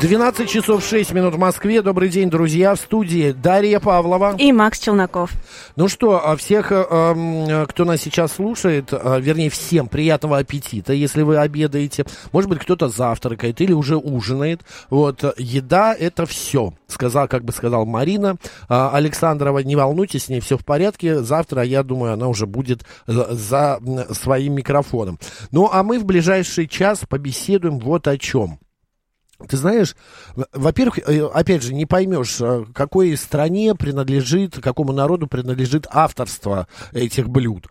12 часов 6 минут в Москве. Добрый день, друзья. В студии Дарья Павлова. И Макс Челноков. Ну что, а всех, э, э, кто нас сейчас слушает, э, вернее, всем приятного аппетита, если вы обедаете. Может быть, кто-то завтракает или уже ужинает. Вот, еда — это все, сказал, как бы сказал Марина. Александрова, не волнуйтесь, с ней все в порядке. Завтра, я думаю, она уже будет за своим микрофоном. Ну, а мы в ближайший час побеседуем вот о чем. Ты знаешь, во-первых, э, опять же, не поймешь, э, какой стране принадлежит, какому народу принадлежит авторство этих блюд.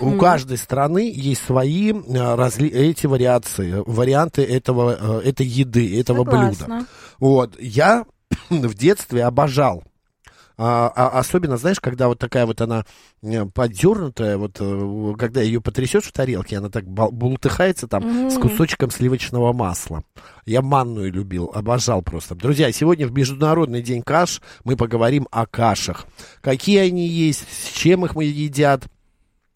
У каждой страны есть свои э, разли... эти вариации, варианты этого, этой еды, этого Согласна. блюда. Вот. Я в детстве обожал а, а, особенно, знаешь, когда вот такая вот она э, подернутая, вот э, когда ее потрясешь в тарелке, она так бултыхается там mm-hmm. с кусочком сливочного масла. Я манную любил, обожал просто. Друзья, сегодня в Международный день каш мы поговорим о кашах. Какие они есть, с чем их мы едят,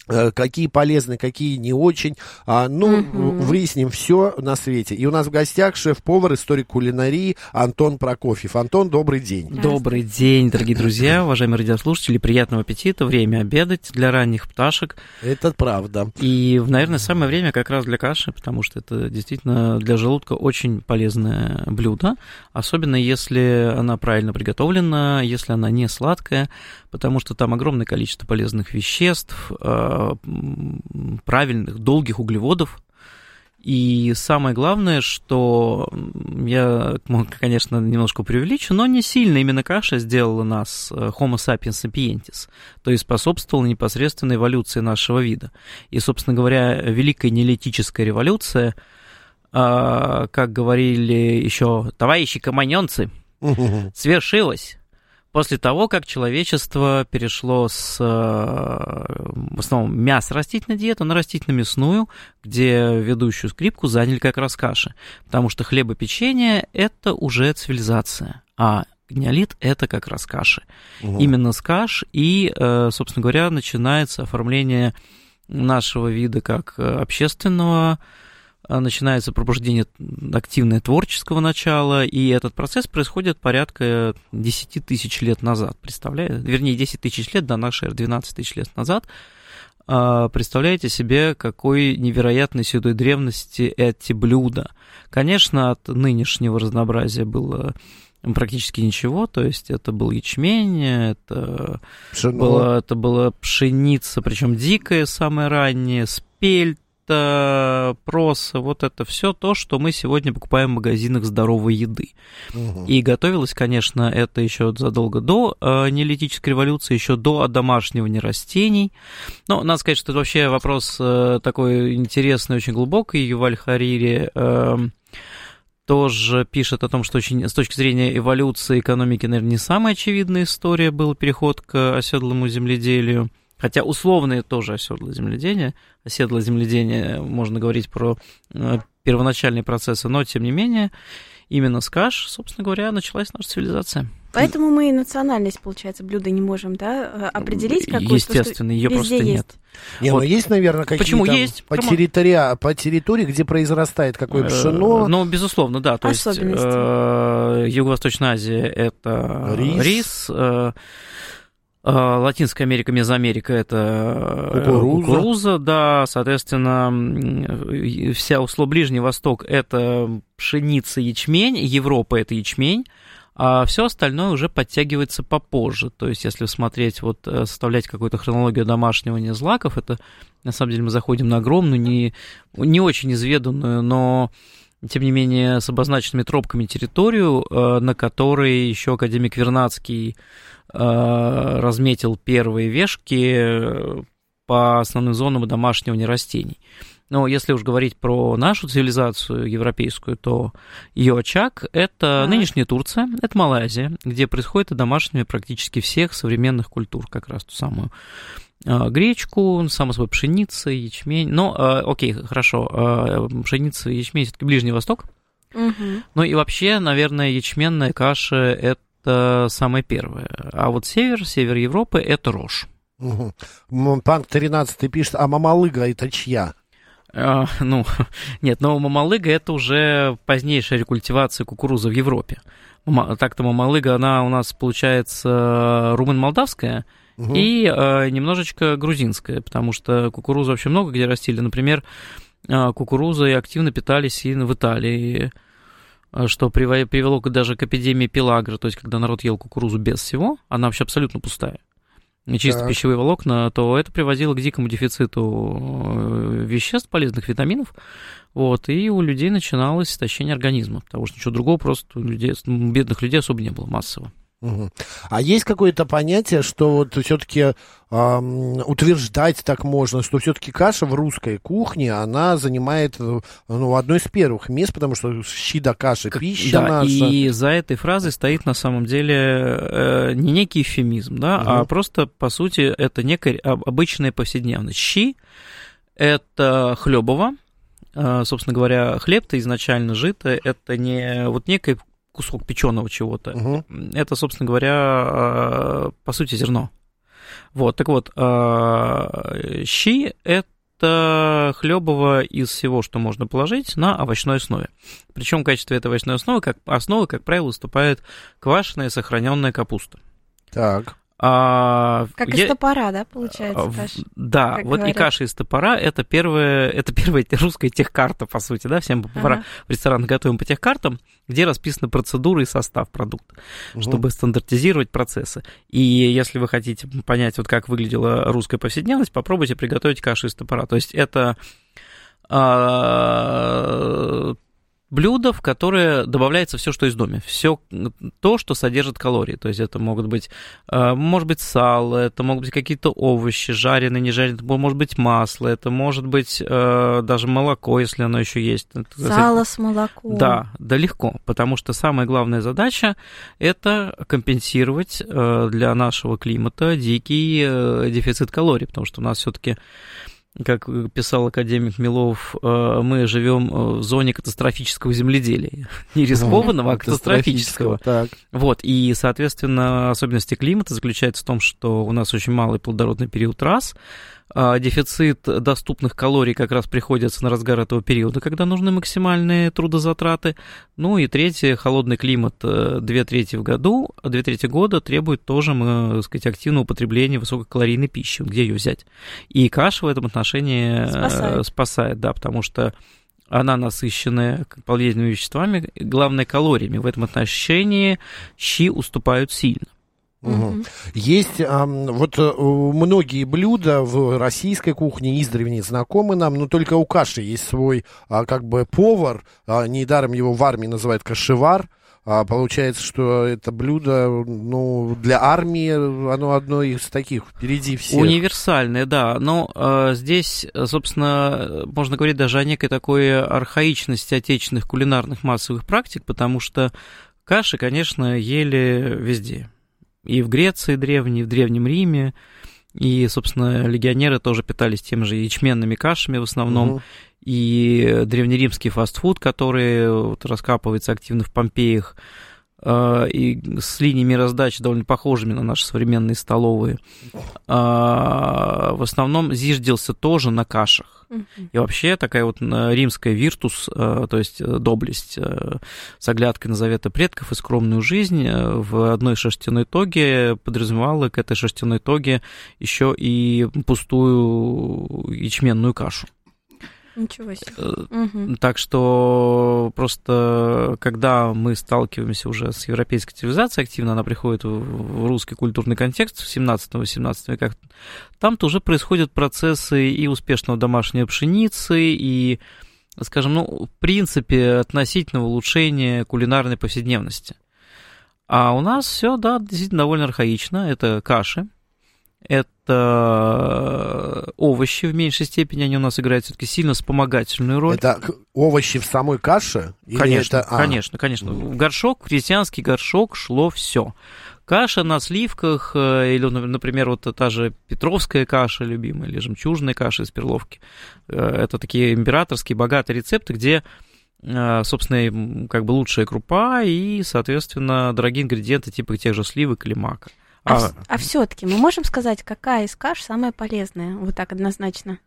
какие полезны, какие не очень. А, ну, угу. выясним все на свете. И у нас в гостях шеф-повар, историк кулинарии Антон Прокофьев. Антон, добрый день. Добрый день, дорогие друзья, уважаемые радиослушатели. Приятного аппетита. Время обедать для ранних пташек. Это правда. И, наверное, самое время как раз для каши, потому что это действительно для желудка очень полезное блюдо. Особенно если она правильно приготовлена, если она не сладкая, потому что там огромное количество полезных веществ, э, правильных, долгих углеводов. И самое главное, что я, конечно, немножко преувеличу, но не сильно именно каша сделала нас э, Homo sapiens sapientis, то есть способствовала непосредственно эволюции нашего вида. И, собственно говоря, Великая неолитическая революция, э, как говорили еще товарищи команьонцы, свершилась после того, как человечество перешло с, э, в основном, мясо растительной диеты на растительно-мясную, где ведущую скрипку заняли как раз каши. Потому что хлебопечение – это уже цивилизация, а неолит – это как раз каши. Угу. Именно с каш и, э, собственно говоря, начинается оформление нашего вида как э, общественного, начинается пробуждение активное творческого начала, и этот процесс происходит порядка 10 тысяч лет назад, представляете? Вернее, 10 тысяч лет до нашей эры, 12 тысяч лет назад. А, представляете себе, какой невероятной седой древности эти блюда. Конечно, от нынешнего разнообразия было практически ничего, то есть это был ячмень, это, было, это была пшеница, причем дикая, самая ранняя, спельт, это проса, вот это все то, что мы сегодня покупаем в магазинах здоровой еды. Угу. И готовилось, конечно, это еще задолго до э, неолитической революции, еще до одомашнивания растений. Но надо сказать, что это вообще вопрос э, такой интересный, очень глубокий. Юваль Харири э, тоже пишет о том, что очень с точки зрения эволюции экономики, наверное, не самая очевидная история был переход к оседлому земледелию. Хотя условное тоже оседлое земледение, оседлое земледение, можно говорить про э, первоначальные процессы, но тем не менее, именно с каш, собственно говоря, началась наша цивилизация. Поэтому мы и национальность, получается, блюда не можем, да, э, определить какую-то. Естественно, ее просто есть. нет. Не, ну, вот. но есть, наверное, какие-то Почему есть? По, территории, по территории, где произрастает какое э, пшено. Ну, безусловно, да. То есть э, Юго-Восточная Азия это рис. рис Латинская Америка, Мезоамерика – это э, кукуруза. кукуруза, да, соответственно, вся усло Ближний Восток – это пшеница, ячмень, Европа – это ячмень, а все остальное уже подтягивается попозже. То есть, если смотреть, вот э, составлять какую-то хронологию домашнего злаков, это на самом деле мы заходим на огромную, не, не очень изведанную, но тем не менее, с обозначенными тропками территорию, э, на которой еще академик Вернадский Э, разметил первые вешки э, по основным зонам домашнего нерастений. Но если уж говорить про нашу цивилизацию европейскую, то ее очаг – это а. нынешняя Турция, это Малайзия, где происходит домашнее практически всех современных культур, как раз ту самую гречку, само собой пшеница, ячмень. Но, окей, хорошо, пшеница, ячмень – все-таки Ближний Восток – Мгм. Ну и вообще, наверное, ячменная каша – это самое первое. А вот север, север Европы – это рожь. М, Панк 13 пишет, а мамалыга это чья? А, ну, нет, но мамалыга это уже позднейшая рекультивация кукурузы в Европе. Так-то мамалыга, она у нас получается румын-молдавская Мгм. и э, немножечко грузинская, потому что кукурузу вообще много где растили. Например, э, кукурузой активно питались и в Италии, э, что привело даже к эпидемии пелагра, то есть когда народ ел кукурузу без всего, она вообще абсолютно пустая. Чисто Так. пищевые волокна, то это приводило к дикому дефициту э, веществ, полезных витаминов, вот, и у людей начиналось истощение организма, потому что ничего другого просто у людей, у бедных людей особо не было массово. Мгм. А есть какое-то понятие, что вот все-таки утверждать так можно, что все-таки каша в русской кухне, она занимает э, ну, одно из первых мест, потому что щи да каша, пища да, наша. и за этой фразой стоит на самом деле э, не некий эвфемизм, да, а Мгм. просто, по сути, это некая об- обычная повседневность. Щи – это хлебово, Э, собственно говоря, хлеб-то изначально жито, это не вот некий кусок печеного чего-то, Мгм. это, собственно говоря, э, по сути, зерно. Вот, так вот, э, щи – это хлебово из всего, что можно положить на овощной основе. Причем в качестве этой овощной основы, как основы, как правило, выступает квашеная сохраненная капуста. Так. А, Как я- из топора, да, получается, каша? Да, как вот и говорят. каша из топора это первая, это первая русская техкарта, по сути, да, всем повара Ага. в ресторанах готовим по техкартам, где расписаны процедуры и состав продукта, Мгм. чтобы стандартизировать процессы. И если вы хотите понять, вот как выглядела русская повседневность, попробуйте приготовить кашу из топора. То есть это а, блюдо, в которое добавляется все, что из доме, все то, что содержит калории. То есть это могут быть, а, может быть, сало, это могут быть какие-то овощи, жареные, не жареные, это может быть масло, это может быть а, даже молоко, если оно еще есть. Сало с молоком. да, да легко, потому что самая главная задача это компенсировать э, для нашего климата дикий э, дефицит калорий, потому что у нас все-таки как писал академик Милов, э, мы живем э, в зоне катастрофического земледелия. Не рискованного, а катастрофического. Так. Вот, и, соответственно, особенности климата заключаются в том, что у нас очень малый плодородный период раз, дефицит доступных калорий как раз приходится на разгар этого периода, когда нужны максимальные трудозатраты. Ну и третье, холодный климат э, две трети в году, а две трети года требует тоже, мы, так сказать, активного употребления высококалорийной пищи. Где ее взять? И каша в этом отношении э, Спасает. спасает, да, потому что она насыщенная полезными веществами, главное калориями. В этом отношении щи уступают сильно. Мгм. Есть ам, вот э, многие блюда в российской кухне издревле знакомы нам, но только у каши есть свой а, как бы повар, а, недаром его в армии называют кашевар. А, получается, что это блюдо, ну, для армии оно одно из таких впереди всех. Универсальное, да. Но э, здесь, собственно, можно говорить даже о некой такой архаичности отечественных кулинарных массовых практик, потому что каши, конечно, ели везде. И в Греции древней, и в Древнем Риме. И, собственно, легионеры тоже питались тем же ячменными кашами в основном. Мгм. и древнеримский фастфуд, который вот раскапывается активно в Помпеях, и с линиями раздачи довольно похожими на наши современные столовые, а, в основном зиждился тоже на кашах. И вообще такая вот э, римская виртус, э, то есть э, доблесть с оглядкой на заветы предков и скромную жизнь в одной шерстяной тоге подразумевала к этой шерстяной тоге еще и пустую ячменную кашу. Ничего себе. Мгм. Так что просто когда мы сталкиваемся уже с европейской цивилизацией активно, она приходит в- русский культурный контекст в 17-18 веках, там-то уже происходят процессы и успешного домашней пшеницы, и, скажем, ну, в принципе, относительного улучшения кулинарной повседневности. А у нас все, да, действительно довольно архаично. Это каши, это овощи в меньшей степени, они у нас играют все-таки сильно вспомогательную роль. Это овощи в самой каше? Конечно, это- а, конечно, конечно. В горшок, в крестьянский горшок шло все. Каша на сливках, э, или, ну, например, вот та же петровская каша любимая, или жемчужная каша из перловки. Э, Это такие императорские богатые рецепты, где э, собственно, как бы лучшая крупа и, соответственно, дорогие ингредиенты типа тех же сливок или мака. А, все-таки мы можем сказать, какая из каш самая полезная? Вот так однозначно.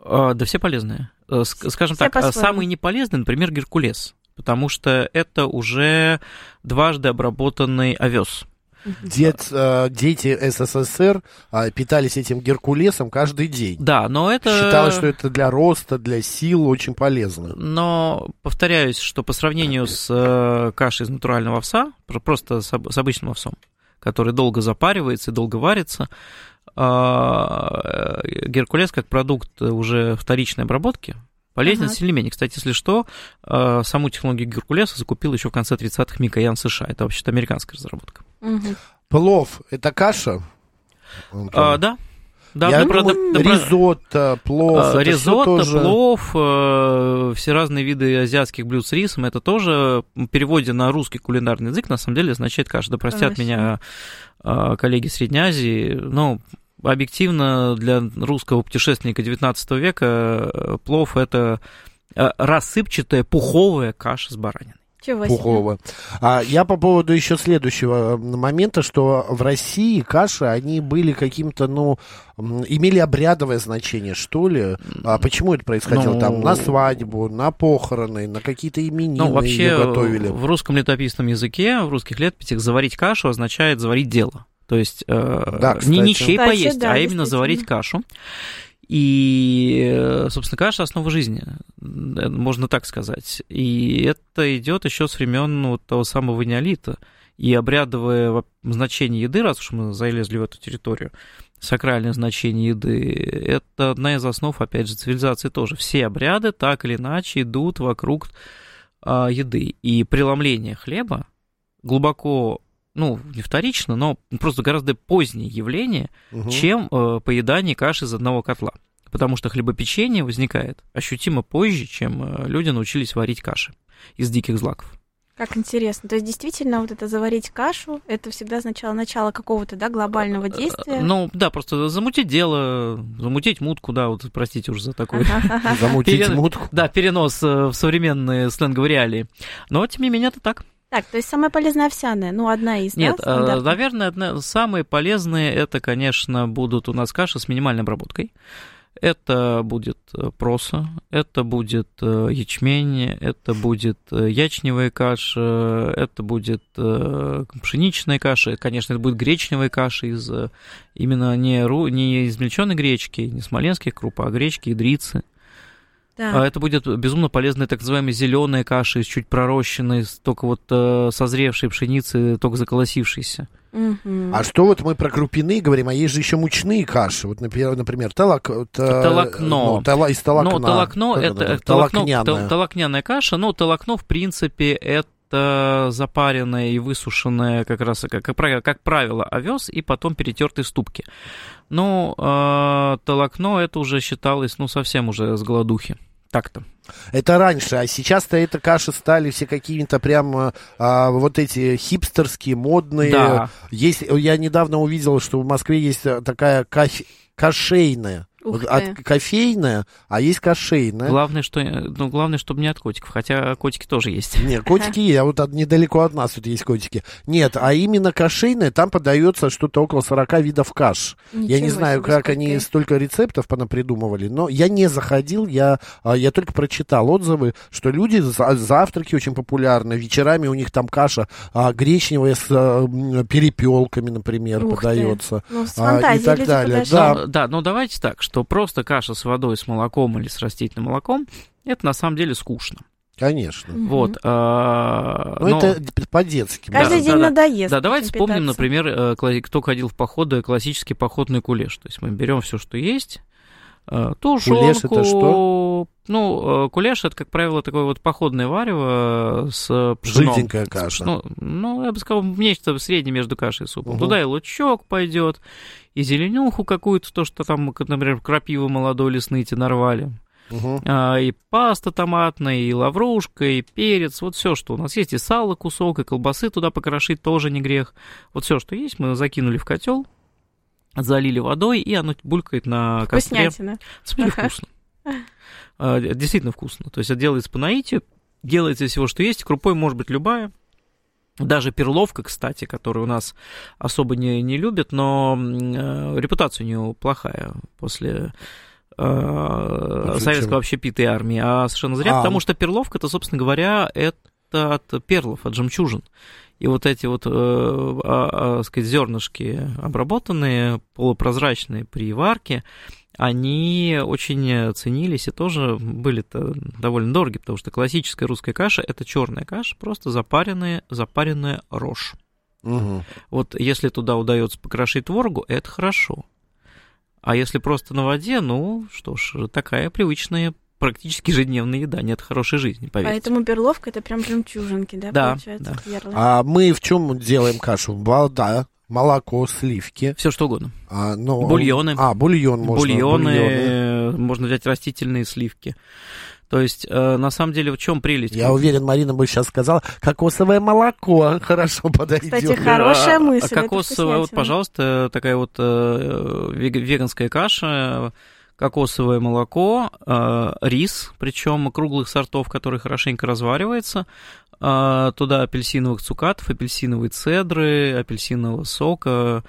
А, Да все полезные. Э, ск- Скажем Все так, а по-своему. самый неполезный, например, геркулес, потому что это уже дважды обработанный овес. Дед, э, дети СССР а, питались этим геркулесом каждый день. Да, но это... Считалось, что это для роста, для сил очень полезно. Но повторяюсь, что по сравнению с э, кашей из натурального овса, про- просто с обычным овсом, который долго запаривается и долго варится, а, э, геркулес как продукт уже вторичной обработки полезнее Ага. сильнее менее. Кстати, если что, э, саму технологию геркулеса закупил еще в конце 30-х Микоян США. Это вообще-то американская разработка. Мгм. Плов – это каша? А, да. Да, Я ну, правда, думаю, да, ризотто, плов, А, Ризотто, тоже... плов, э, все разные виды азиатских блюд с рисом, это тоже в переводе на русский кулинарный язык на самом деле означает каша. Да простят Точно. меня э, коллеги Средней Азии, но объективно для русского путешественника 19 века э, плов это э, рассыпчатая пуховая каша с бараниной. Чего. Пухова. А, я по поводу еще следующего момента, что в России каши, они были каким-то, ну, имели обрядовое значение, что ли? А почему это происходило? Ну, Там на свадьбу, на похороны, на какие-то именины Ну, вообще, ее готовили. в русском летописном языке, в русских летописях заварить кашу означает заварить дело. То есть э, Да, не ничей Кстати, поесть, да, а именно заварить кашу. И, э, собственно, каша основа жизни, э, можно так сказать. И это идет еще с времен вот того самого неолита. И обрядовое во- значение еды, раз уж мы залезли в эту территорию, сакральное значение еды, это одна из основ, опять же, цивилизации тоже. Все обряды так или иначе идут вокруг а, еды. И преломление хлеба глубоко, ну, не вторично, но просто гораздо позднее явление, Мгм. чем э, поедание каши из одного котла. Потому что хлебопечение возникает ощутимо позже, чем э, люди научились варить каши из диких злаков. Как интересно. То есть, действительно, вот это заварить кашу, это всегда означало начало какого-то, да, глобального действия. Ну, да, просто замутить дело, замутить мутку, да, вот простите уже за такой Замутить мутку. Да, перенос э, в современные сленговые реалии. Но, тем не менее, это так. Так, то есть самая полезная овсяная, ну, одна из, Нет, да, э, стандартных? наверное, одна- самые полезные это, конечно, будут у нас каши с минимальной обработкой. Это будет э, проса, это будет э, ячмень, это будет ячневая каша, это будет пшеничная каша, конечно, это будет гречневая каша из именно не, ру- не измельченной гречки, не смоленских круп, а гречки, идрицы. Да. А Это будет безумно полезная так называемая зеленая каша из чуть пророщенной, только вот э, созревшей пшеницы, только заколосившейся. Мгм. А что вот мы про крупяные говорим, а есть же еще мучные каши. Вот, например, например талак, та- Толокно. ну, тала- из толокна. Но толокно Как это это? толокно, Толокняная. тол- толокняная каша, но толокно в принципе это запаренная и высушенная как раз как, как правило, как правило овес и потом перетертый в ступке. Но э, толокно это уже считалось ну совсем уже с голодухи. Так-то. Это раньше, а сейчас-то это каши стали все какими-то прям а, а, вот эти хипстерские, модные. Да. Есть, я недавно увидел, что в Москве есть а, такая кафе- кашейная. Ух Вот ты. от кофейная, а есть кашейная. Главное, что, ну, главное, чтобы не от котиков, хотя котики тоже есть. Нет, котики есть, а вот от- недалеко от нас тут есть котики. Нет, а именно кашейная, там подается что-то около 40 видов каш. я не Ничего знаю, как сколько они столько рецептов понапридумывали, но я не заходил, я, а, я только прочитал отзывы, что люди, за- завтраки очень популярны, вечерами у них там каша а, гречневая с а, перепелками, например, Ух ты. подается. Ну, с а, и фантазией так люди далее. подошли. Да. Ну, да, но давайте так, что просто каша с водой, с молоком или с растительным молоком, это на самом деле скучно. Конечно. Вот. а, Но, но- это по-детски. Каждый Да, день да, надоест. Да, давайте вспомним, питаться. например, э, кто ходил в походы, классический походный кулеш. То есть мы берем все, что есть, э, тушенку. Кулеш это что? Ну, э, кулеш это, как правило, такое вот походное варево с пшеном. Жиденькая каша. Ну, ну, я бы сказал, нечто среднее между кашей и супом. Мгм. Туда и лучок пойдет, и зеленюху какую-то, то, что там, например, крапивы молодой лесные те нарвали. Мгм. А, и паста томатная, и лаврушка, и перец, вот все, что у нас есть, и сало кусок, и колбасы туда покрошить тоже не грех. Вот все, что есть, мы закинули в котел, залили водой, и оно булькает на костре. Вкуснятина. Деле вкусно. А, Действительно вкусно. То есть это делается по наитию, делается из всего, что есть. Крупой может быть любая. Даже перловка, кстати, которую у нас особо не, не любят, но э, репутация у нее плохая после э, советского общепита и армии. А совершенно зря, А. потому что перловка, это, собственно говоря, это от перлов, от жемчужин. И вот эти вот, э, а, а, сказать, зернышки обработанные, полупрозрачные при варке, они очень ценились и тоже были-то довольно дороги, потому что классическая русская каша это черная каша, просто запаренная, запаренная рожь. Мгм. Вот если туда удается покрошить творогу, это хорошо. А если просто на воде, ну что ж, такая привычная, практически ежедневная еда, нет хорошей жизни, поверьте. Поэтому перловка это прям жемчужинки, да, Да, получается, да. А мы в чем делаем кашу? Вода, молоко, сливки. Все что угодно. А, ну, Бульоны. А, бульон можно. бульоны, бульоны. можно взять растительные сливки. То есть, э, на самом деле, в чем прелесть? Я уверен, Марина бы сейчас сказала, кокосовое молоко хорошо подойдет. Кстати, хорошая А, мысль, это Кокосовая, вот, пожалуйста, такая вот э, вега- веганская каша, кокосовое молоко, э, рис, причем круглых сортов, который хорошенько разваривается, э, туда апельсиновых цукатов, апельсиновой цедры, апельсинового сока,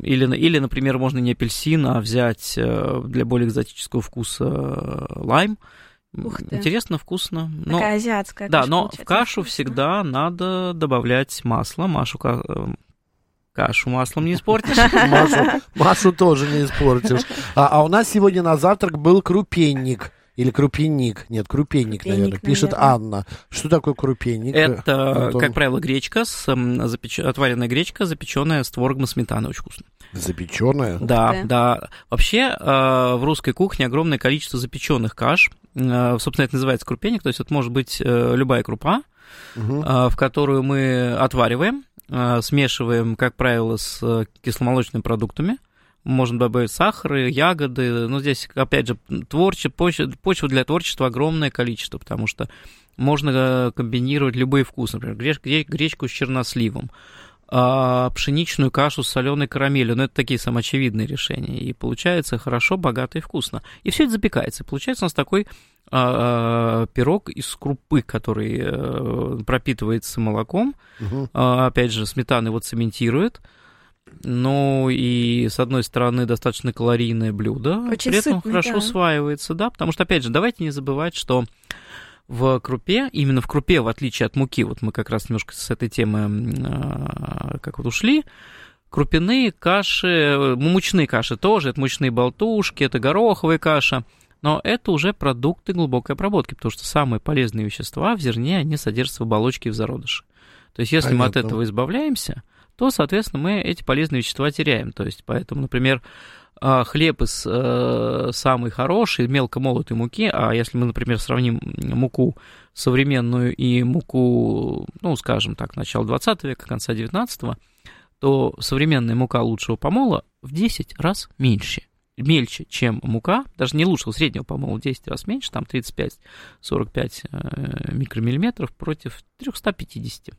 или, или, например, можно не апельсин, а взять э, для более экзотического вкуса э, лайм. Ух ты. Интересно, вкусно. но- Такая азиатская да, каша но в кашу вкусная. всегда надо добавлять масло. Машу э, кашу маслом не испортишь. Машу, Машу тоже не испортишь. А, а у нас сегодня на завтрак был крупенник. Или крупенник. Нет, крупенник, Крупенник, наверное. Пишет наверное. Анна. Что такое крупенник? Это, Антон? как правило, гречка, с, запеч- отваренная гречка, запеченная с творогом и сметаной. Очень вкусно. Запеченная? Да, ты. да. Вообще, э, в русской кухне огромное количество запеченных каш. Э, Собственно, это называется крупенник. То есть это может быть э, любая крупа, э, в которую мы отвариваем, смешиваем, как правило, с э, кисломолочными продуктами. Можно добавить сахар, ягоды. Но здесь, опять же, творче, почва, для творчества огромное количество, потому что можно э, комбинировать любые вкусы. Например, греч- гре- гречку с черносливом, а, пшеничную кашу с соленой карамелью. Но это такие самоочевидные решения. И получается хорошо, богато и вкусно. И все это запекается. И получается у нас такой а, пирог из крупы, который э, пропитывается молоком. А, опять же, сметана его цементирует. Ну и с одной стороны достаточно калорийное блюдо, Очень при этом сытный, хорошо да. усваивается, да, потому что опять же давайте не забывать, что в крупе, именно в крупе, в отличие от муки, вот мы как раз немножко с этой темы а, как вот ушли, крупяные каши, э, мучные каши тоже, это мучные болтушки, это гороховая каша, но это уже продукты глубокой обработки, потому что самые полезные вещества в зерне, они содержатся в оболочке и в зародыше. То есть если мы от Понятно. этого избавляемся, то, соответственно, мы эти полезные вещества теряем. То есть поэтому, например, хлеб из э, самой хорошей мелко молотой муки, а если мы, например, сравним муку современную и муку, ну, скажем так, начала 20 века, конца 19 то современная мука лучшего помола в 10 раз меньше. Мельче, чем мука, даже не лучшего среднего помола, в 10 раз меньше, там 35-45 э, микромиллиметров против 350.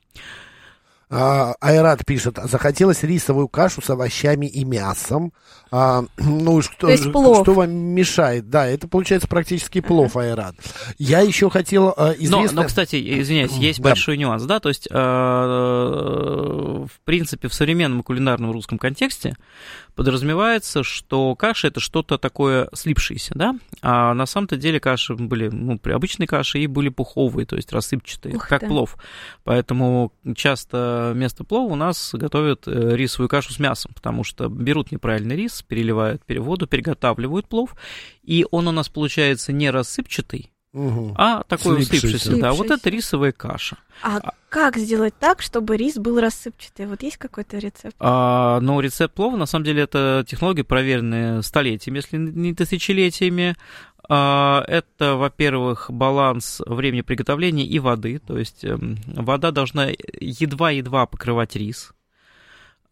А, Айрат пишет, захотелось рисовую кашу с овощами и мясом. А, ну, и что, То есть плов. что вам мешает? Да, это получается практически плов, Айрат. Я еще хотел а, Но, но, кстати, извиняюсь, есть Да. большой нюанс, да, то есть, э, в принципе, в современном кулинарном русском контексте подразумевается, что каша это что-то такое слипшееся, да, а на самом-то деле каши были, ну, при обычной каше и были пуховые, то есть рассыпчатые, Ух как ты. плов. Поэтому часто вместо плова у нас готовят э, рисовую кашу с мясом, потому что берут неправильный рис, переливают пере- воду, переготавливают плов, и он у нас получается не рассыпчатый, Мгм. а такой Слипшийся. слипшийся. Да, вот это рисовая каша. А как сделать так, чтобы рис был рассыпчатый? Вот есть какой-то рецепт? А, но рецепт плова, на самом деле, это технология, проверенная столетиями, если не тысячелетиями. А, это, во-первых, баланс времени приготовления и воды. То есть эм, вода должна едва-едва покрывать рис.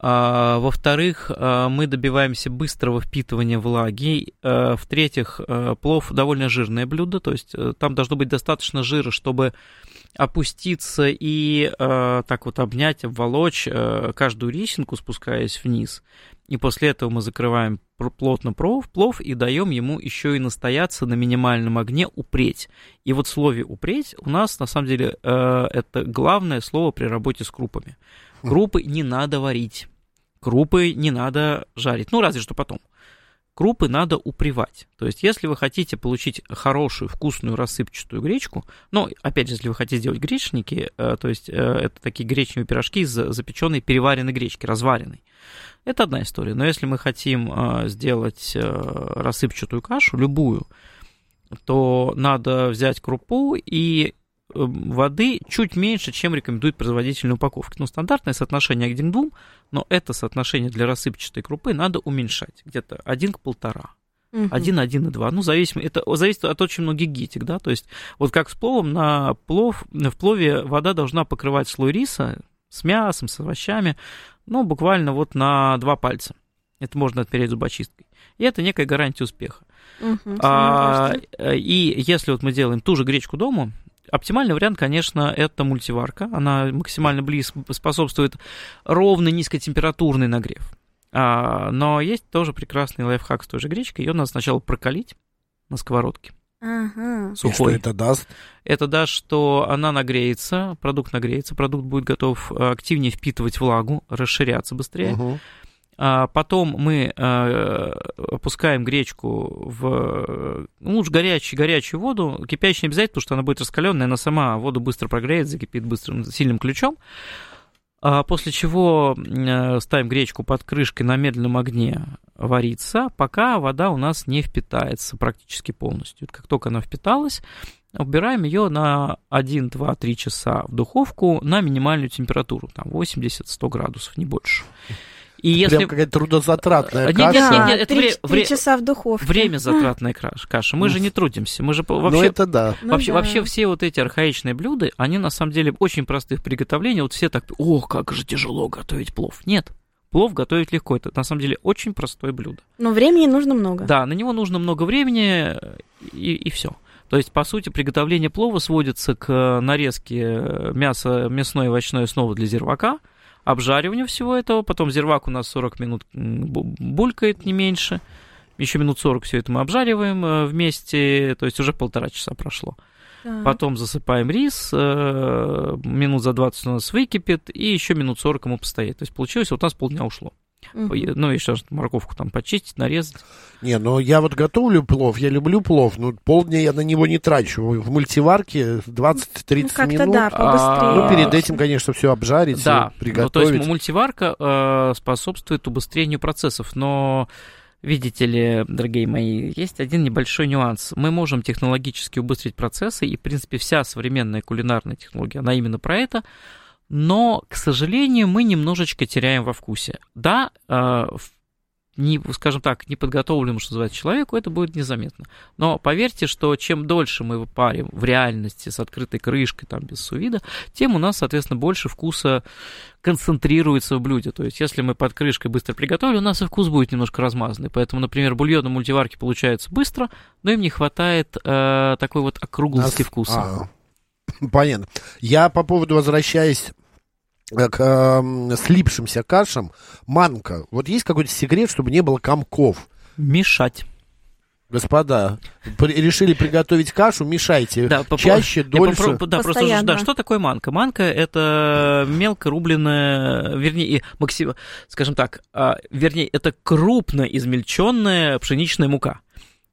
А, во-вторых, а, мы добиваемся быстрого впитывания влаги. А, в-третьих, плов довольно жирное блюдо, то есть а, там должно быть достаточно жира, чтобы опуститься и э, так вот обнять, обволочь э, каждую рисинку, спускаясь вниз. И после этого мы закрываем плотно плов, плов и даем ему еще и настояться на минимальном огне упреть. И вот слове упреть у нас на самом деле э, это главное слово при работе с крупами. Крупы не надо варить. Крупы не надо жарить. Ну, разве что потом крупы надо упривать. То есть, если вы хотите получить хорошую, вкусную, рассыпчатую гречку, ну, опять же, если вы хотите сделать гречники, э, то есть, э, это такие гречневые пирожки из запеченной переваренной гречки, разваренной. Это одна история. Но если мы хотим э, сделать рассыпчатую кашу, любую, то надо взять крупу и воды чуть меньше, чем рекомендует производитель на упаковке. Ну, стандартное соотношение 1 к 2, но это соотношение для рассыпчатой крупы надо уменьшать. Где-то 1 к 1,5. Угу. 1, 1 и 2. Ну, зависит, это зависит от очень многих гитик, да, то есть вот как с пловом, на плов, в плове вода должна покрывать слой риса с мясом, с овощами, ну, буквально вот на два пальца. Это можно отпереть зубочисткой. И это некая гарантия успеха. Угу, а, и если вот мы делаем ту же гречку дома, Оптимальный вариант, конечно, это мультиварка. Она максимально близко способствует ровный низкотемпературный нагрев. А, но есть тоже прекрасный лайфхак с той же гречкой. Ее надо сначала прокалить на сковородке. Ага. Сухой. И что это даст? Это даст, что она нагреется, продукт нагреется, продукт будет готов активнее впитывать влагу, расширяться быстрее. Угу. А потом мы э, опускаем гречку в ну, лучше горячую, горячую воду, кипящую не обязательно, потому что она будет раскаленная, она сама воду быстро прогреет, закипит быстрым сильным ключом. А после чего ставим гречку под крышкой на медленном огне вариться, пока вода у нас не впитается практически полностью. Как только она впиталась, убираем ее на 1, 2, 3 часа в духовку на минимальную температуру, там 80-100 градусов, не больше. И если... Прям какая-то трудозатратная нет, каша. Нет, нет, нет, это три, вре... часа в духовке. Время затратная каша. Мы же не трудимся. Мы же вообще... Ну, это да. Вообще, ну, да. вообще все вот эти архаичные блюда, они на самом деле очень простых приготовлений. Вот все так, ох, как же тяжело готовить плов. Нет. Плов готовить легко. Это на самом деле очень простое блюдо. Но времени нужно много. Да, на него нужно много времени и, и все. То есть, по сути, приготовление плова сводится к нарезке мяса, мясной и овощной основы для зирвака – обжаривание всего этого, потом зирвак у нас 40 минут булькает не меньше, еще минут 40 все это мы обжариваем э, вместе, то есть уже полтора часа прошло. Так. Потом засыпаем рис, э, минут за 20 у нас выкипит, и еще минут 40 ему постоит. То есть получилось, вот у нас полдня ушло. Угу. Ну, еще морковку там почистить, нарезать. Не, ну я вот готовлю плов, я люблю плов, но полдня я на него не трачу. В мультиварке 20-30 ну, минут. да, побыстрее. Ну, перед этим, конечно, все обжарить, да. приготовить. Ну, то есть мультиварка э, способствует убыстрению процессов, но Видите ли, дорогие мои, есть один небольшой нюанс. Мы можем технологически убыстрить процессы, и, в принципе, вся современная кулинарная технология, она именно про это но, к сожалению, мы немножечко теряем во вкусе. Да, э, не, скажем так, неподготовленному, что называется, человеку, это будет незаметно. Но поверьте, что чем дольше мы парим в реальности с открытой крышкой, там, без сувида, тем у нас, соответственно, больше вкуса концентрируется в блюде. То есть, если мы под крышкой быстро приготовили, у нас и вкус будет немножко размазанный. Поэтому, например, бульон на мультиварке получается быстро, но им не хватает э, такой вот округлости вкуса. А, понятно. Я по поводу, возвращаясь к э, слипшимся кашам, манка. Вот есть какой-то секрет, чтобы не было комков? Мешать. Господа, при, решили приготовить кашу, мешайте. Да, Чаще, по, дольше. Попро- да, просто, да, что такое манка? Манка это мелко рубленная, вернее, максим, скажем так, а, вернее, это крупно измельченная пшеничная мука.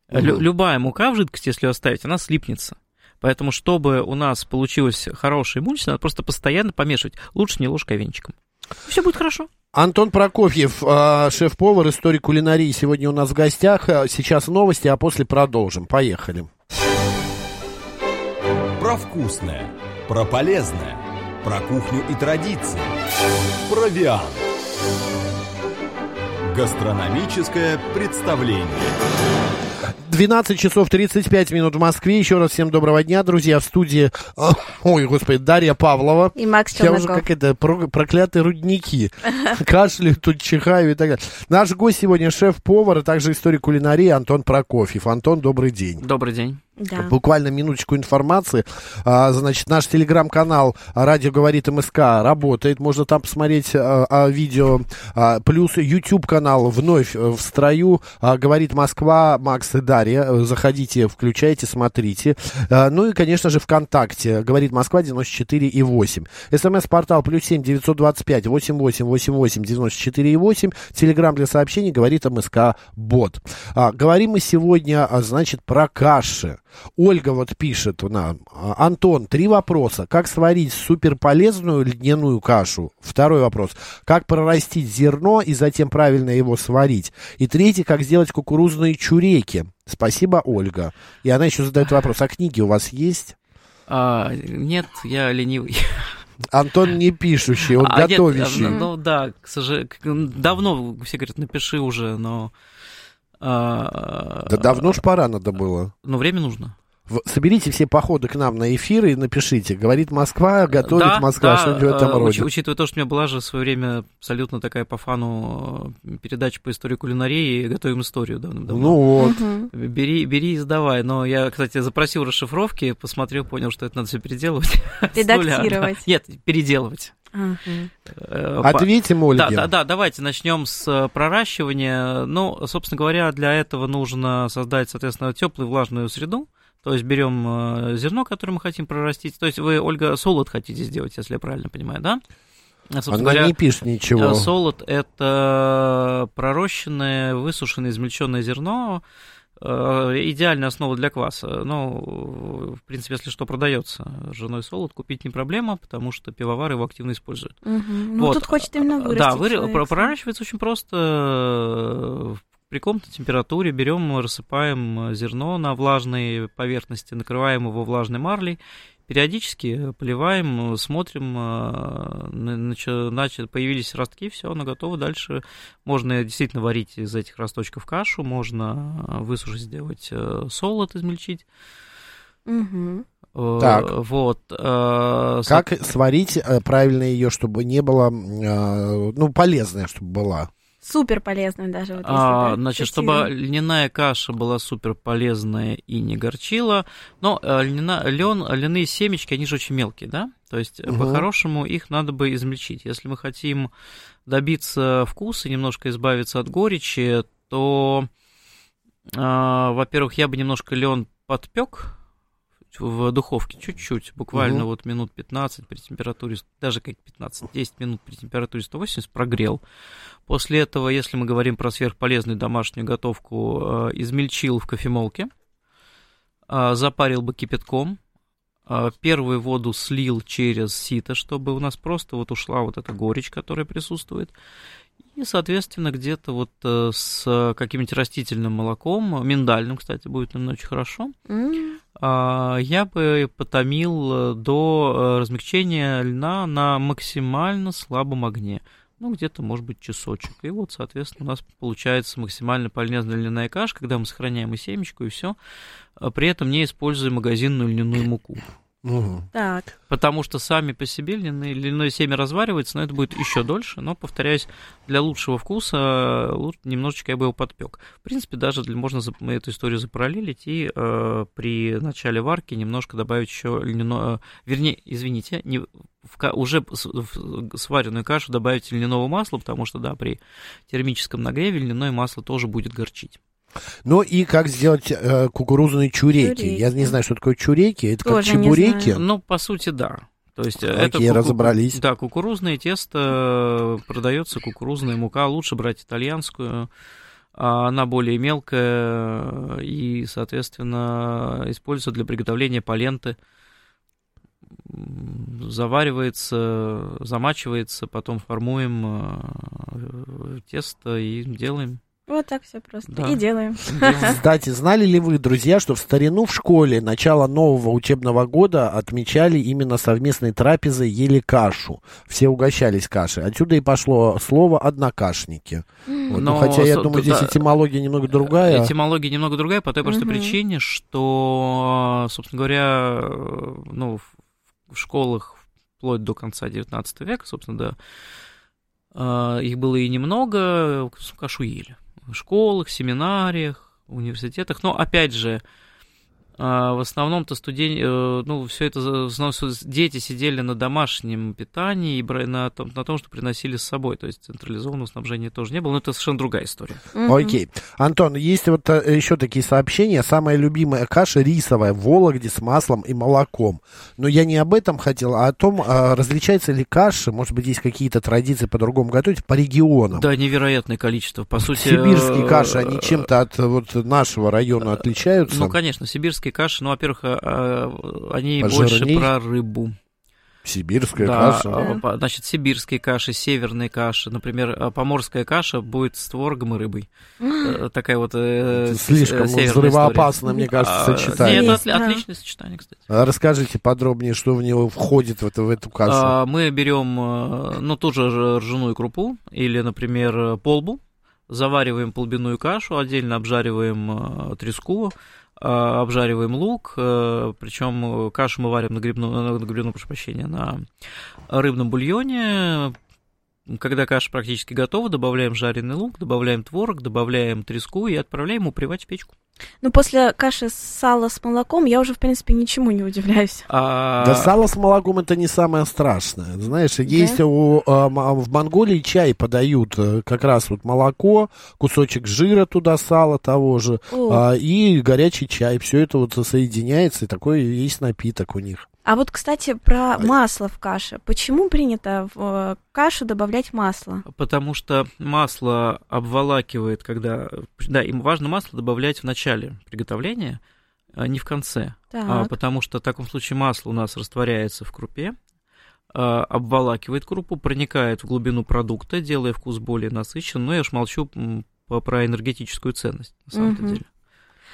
Угу. Лю- любая мука в жидкости, если ее оставить, она слипнется. Поэтому, чтобы у нас получилось хорошее имущество, надо просто постоянно помешивать. Лучше не ложкой, а венчиком. Все будет хорошо. Антон Прокофьев, а, шеф-повар, историк кулинарии, сегодня у нас в гостях. А, сейчас новости, а после продолжим. Поехали. Про вкусное, про полезное, про кухню и традиции. Про Виан. Гастрономическое представление. 12 часов 35 минут в Москве. Еще раз всем доброго дня, друзья. В студии, а, ой, господи, Дарья Павлова. И Макс Я уже Челноков. как это, про- проклятые рудники. Кашляю, тут чихаю и так далее. Наш гость сегодня шеф-повар, а также историк кулинарии Антон Прокофьев. Антон, добрый день. Добрый день. Да. Буквально минуточку информации. А, значит, наш телеграм-канал «Радио говорит МСК» работает. Можно там посмотреть а, а, видео. А, плюс YouTube-канал вновь э, в строю. А, «Говорит Москва» Макс и Дарья. Э, Заходите, включайте, смотрите. А, ну и, конечно же, ВКонтакте. «Говорит Москва» 94 и 8. СМС-портал плюс 7 925 88 88 94 и 8. Телеграм для сообщений «Говорит МСК» бот. А, говорим мы сегодня, а, значит, про каши. Ольга вот пишет нам, а, Антон, три вопроса. Как сварить суперполезную льняную кашу? Второй вопрос. Как прорастить зерно и затем правильно его сварить? И третий, как сделать кукурузные чуреки? Спасибо, Ольга. И она еще задает вопрос, а книги у вас есть? А, нет, я ленивый. Антон не пишущий, он А, нет, готовящий. э, ну да, к сожалению, давно все говорят, напиши уже, но... а, Да давно ж пора надо было. Но время нужно. В- Соберите все походы к нам на эфир и напишите. Говорит Москва, готовит Да, Москва, да, что-нибудь в этом э, роде. уч- учитывая то, что у меня была же в свое время абсолютно такая по фану э, передача по истории кулинарии и готовим историю давным-давно. Ну вот. Бери, бери и сдавай. Но я, кстати, запросил расшифровки, посмотрел, понял, что это надо все переделывать. да. Редактировать. Нет, переделывать. По- Ответим, Ольге. Да, да, да, давайте начнем с э, проращивания. Ну, собственно говоря, для этого нужно создать, соответственно, теплую влажную среду. То есть берем э, зерно, которое мы хотим прорастить. То есть вы, Ольга, солод хотите сделать, если я правильно понимаю, да? А, собственно Она говоря, не пишет ничего. э, Солод – это пророщенное, высушенное, измельченное зерно, э, идеальная основа для кваса. Ну, в принципе, если что продается, ржаной солод купить не проблема, потому что пивовары его активно используют. Мгм. Ну, Вот. тут хочет именно вырастить. Да, вы, проращивается очень просто. Э, При комнатной температуре берем, рассыпаем зерно на влажной поверхности, накрываем его влажной марлей, периодически поливаем, смотрим, э, на- нач- нач- появились ростки, все, оно готово. Дальше можно действительно варить из этих росточков кашу, можно э, высушить, сделать э, солод, измельчить. Э, Так. Вот. э, Как сварить э, правильно ее, чтобы не было, э, ну, полезная, чтобы была? Супер полезная даже. Вот, А, значит, чтобы льняная каша была супер полезная и не горчила. Но э, льняна- лен, льняные семечки, они же очень мелкие, да? То есть, э, Мгм. по-хорошему, их надо бы измельчить. Если мы хотим добиться вкуса, немножко избавиться от горечи, то, а, во-первых, я бы немножко лен подпек в духовке чуть-чуть, буквально Мгм. вот минут 15 при температуре, даже как 15, 10 минут при температуре 180 прогрел. После этого, если мы говорим про сверхполезную домашнюю готовку, э, измельчил в кофемолке, э, запарил бы кипятком, э, первую воду слил через сито, чтобы у нас просто вот ушла вот эта горечь, которая присутствует. И, соответственно, где-то вот с каким-нибудь растительным молоком, миндальным, кстати, будет наверное, очень хорошо, а, я бы потомил э, до э, размягчения льна на максимально слабом огне. Ну, где-то, может быть, часочек. И вот, соответственно, у нас получается максимально полезная льняная каша, когда мы сохраняем и семечку, и все. При этом не используя магазинную льняную муку. Мгм. Так. Потому что сами по себе льняные, льняное семя разваривается, но это будет еще дольше. Но, повторяюсь, для лучшего вкуса лучше немножечко я бы его подпек. В принципе, даже для, можно эту историю запараллелить и э, при начале варки немножко добавить еще льняное... вернее, извините, не, в уже в сваренную кашу добавить льняного масла, потому что, да, при термическом нагреве льняное масло тоже будет горчить. Ну и как сделать э, кукурузные чуреки? Чуреки. Я не знаю, что такое чуреки. Это Тоже как чебуреки. Ну, по сути, да. То есть э, Окей, это куку- разобрались. Да, кукурузное тесто э, продается кукурузная мука, лучше брать итальянскую. а Она более мелкая и, соответственно, используется для приготовления паленты. Заваривается, замачивается, потом формуем э, тесто и делаем. Вот так все просто. Да. И делаем. Кстати, знали ли вы, друзья, что в старину в школе начало нового учебного года отмечали именно совместной трапезой, ели кашу. Все угощались кашей. Отсюда и пошло слово «однокашники». Вот, ну, Но хотя, я с- думаю, здесь да, этимология немного другая. Этимология немного другая по той простой Мгм. причине, что, собственно говоря, э, ну, в- школах вплоть до конца XIX века, собственно, да, э, их было и немного, кашу ели. Школах, семинариях, университетах. Но, опять же, в основном-то студенты, ну, все это, в основном дети сидели на домашнем питании и на том, на том, что приносили с собой. То есть централизованного снабжения тоже не было, но это совершенно другая история. Окей. Антон, есть вот э, еще такие сообщения. Самая любимая каша рисовая в Вологде с маслом и молоком. Но я не об этом хотел, а о том, а, различается ли каша, может быть, есть какие-то традиции по-другому готовить по регионам. Да, невероятное количество. По сути, Сибирские э, каши, они чем-то от э, вот нашего района отличаются? Ну, конечно, сибирские каши, ну, во-первых, а, а, они Пожирней? больше про рыбу. Сибирская Да, каша. по- значит, сибирские каши, северные каши. Например, поморская каша будет с творогом и рыбой. Э, Такая вот э, Слишком э, взрывоопасно, мне кажется, А, сочетание. Нет, это отличное сочетание, кстати. А Расскажите подробнее, что в него входит в, это, в эту кашу. А, Мы берем, э, ну, ту же ржаную крупу или, например, э, полбу, завариваем полбяную кашу, отдельно обжариваем э, треску, э, обжариваем лук, причем кашу мы варим на грибном, на грибном, прошу прощения, на рыбном бульоне. Когда каша практически готова, добавляем жареный лук, добавляем творог, добавляем треску и отправляем упривать в печку. Ну, после каши с сала с молоком я уже, в принципе, ничему не удивляюсь. А, Да сало с молоком это не самое страшное. Знаешь, есть у, а, м- в Монголии чай подают э, как раз вот молоко, кусочек жира туда, сала того же, а, и горячий чай. Все это вот соединяется, и такой есть напиток у них. А вот, кстати, про масло в каше. Почему принято в э, кашу добавлять масло? Потому что масло обволакивает, когда... Да, им важно масло добавлять в начале приготовления, а не в конце. А, потому что в таком случае масло у нас растворяется в крупе, а, обволакивает крупу, проникает в глубину продукта, делая вкус более насыщенным. Но я уж молчу про энергетическую ценность, на самом-то Мгм. деле.